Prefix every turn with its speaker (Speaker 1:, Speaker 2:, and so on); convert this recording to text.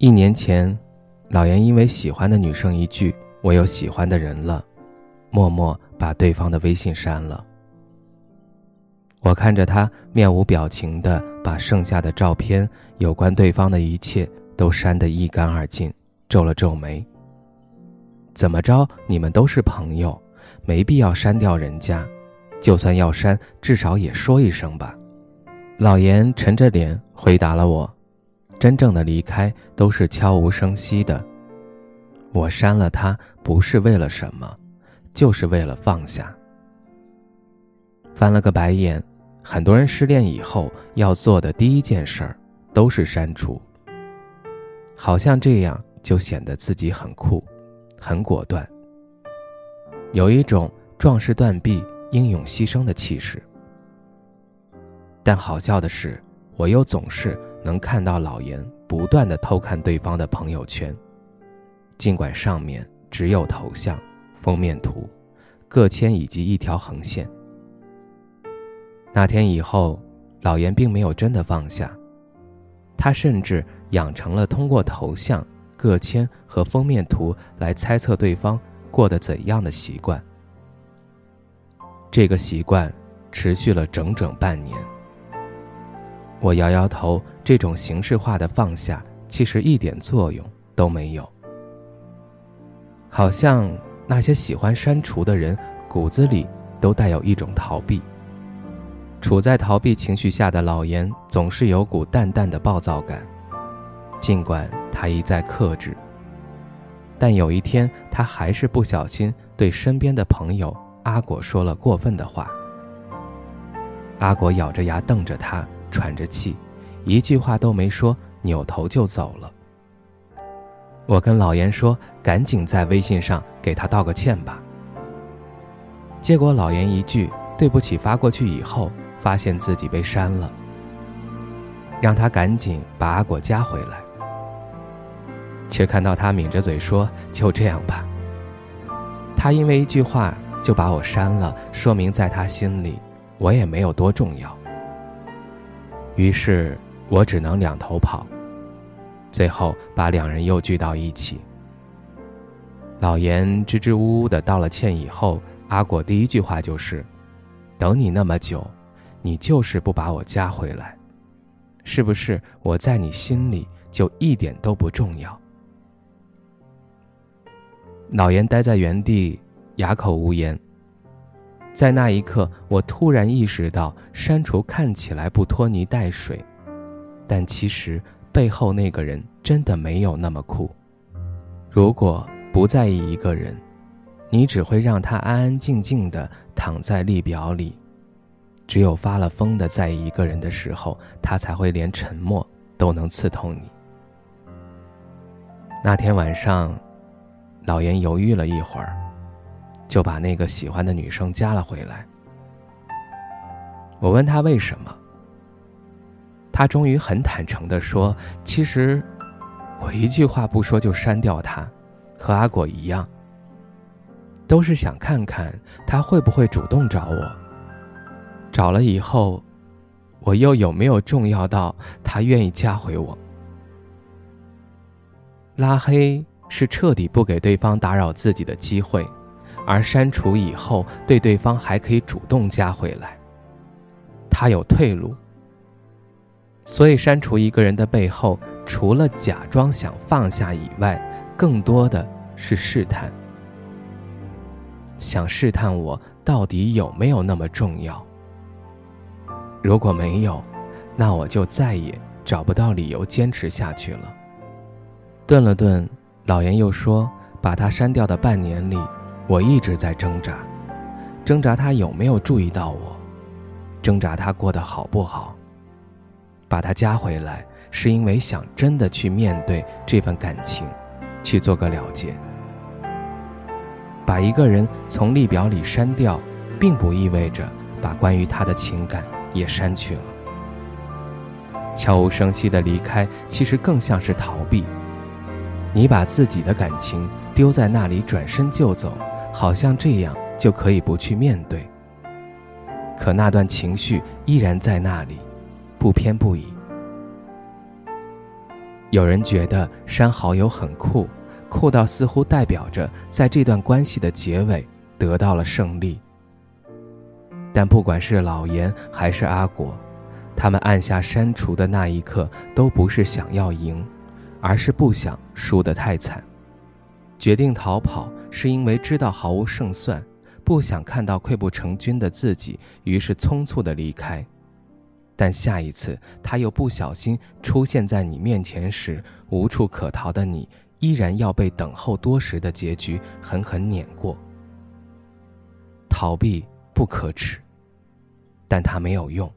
Speaker 1: 一年前，老严因为喜欢的女生一句“我有喜欢的人了”，默默把对方的微信删了。我看着他面无表情的把剩下的照片、有关对方的一切都删得一干二净，皱了皱眉。怎么着，你们都是朋友，没必要删掉人家，就算要删，至少也说一声吧。老严沉着脸回答了我。真正的离开都是悄无声息的。我删了他，不是为了什么，就是为了放下。翻了个白眼，很多人失恋以后要做的第一件事儿，都是删除。好像这样就显得自己很酷，很果断，有一种壮士断臂、英勇牺牲的气势。但好笑的是，我又总是。能看到老严不断的偷看对方的朋友圈，尽管上面只有头像、封面图、个签以及一条横线。那天以后，老严并没有真的放下，他甚至养成了通过头像、个签和封面图来猜测对方过得怎样的习惯。这个习惯持续了整整半年。我摇摇头，这种形式化的放下，其实一点作用都没有。好像那些喜欢删除的人，骨子里都带有一种逃避。处在逃避情绪下的老严，总是有股淡淡的暴躁感，尽管他一再克制。但有一天，他还是不小心对身边的朋友阿果说了过分的话。阿果咬着牙瞪着他。喘着气，一句话都没说，扭头就走了。我跟老严说：“赶紧在微信上给他道个歉吧。”结果老严一句“对不起”发过去以后，发现自己被删了，让他赶紧把阿果加回来，却看到他抿着嘴说：“就这样吧。”他因为一句话就把我删了，说明在他心里，我也没有多重要。于是我只能两头跑，最后把两人又聚到一起。老严支支吾吾的道了歉以后，阿果第一句话就是：“等你那么久，你就是不把我加回来，是不是我在你心里就一点都不重要？”老严呆在原地，哑口无言。在那一刻，我突然意识到，删除看起来不拖泥带水，但其实背后那个人真的没有那么酷。如果不在意一个人，你只会让他安安静静的躺在列表里；只有发了疯的在意一个人的时候，他才会连沉默都能刺痛你。那天晚上，老严犹豫了一会儿。就把那个喜欢的女生加了回来。我问他为什么，他终于很坦诚的说：“其实，我一句话不说就删掉他，和阿果一样，都是想看看他会不会主动找我。找了以后，我又有没有重要到他愿意加回我？拉黑是彻底不给对方打扰自己的机会。”而删除以后，对对方还可以主动加回来，他有退路。所以删除一个人的背后，除了假装想放下以外，更多的是试探，想试探我到底有没有那么重要。如果没有，那我就再也找不到理由坚持下去了。顿了顿，老严又说：“把他删掉的半年里。”我一直在挣扎，挣扎他有没有注意到我，挣扎他过得好不好。把他加回来，是因为想真的去面对这份感情，去做个了结。把一个人从列表里删掉，并不意味着把关于他的情感也删去了。悄无声息的离开，其实更像是逃避。你把自己的感情丢在那里，转身就走，好像这样就可以不去面对。可那段情绪依然在那里，不偏不倚。有人觉得删好友很酷。酷到似乎代表着在这段关系的结尾得到了胜利。但不管是老严还是阿果，他们按下删除的那一刻，都不是想要赢，而是不想输得太惨。决定逃跑是因为知道毫无胜算，不想看到溃不成军的自己，于是匆促的离开。但下一次他又不小心出现在你面前时，无处可逃的你。依然要被等候多时的结局狠狠碾过。逃避不可耻，但它没有用。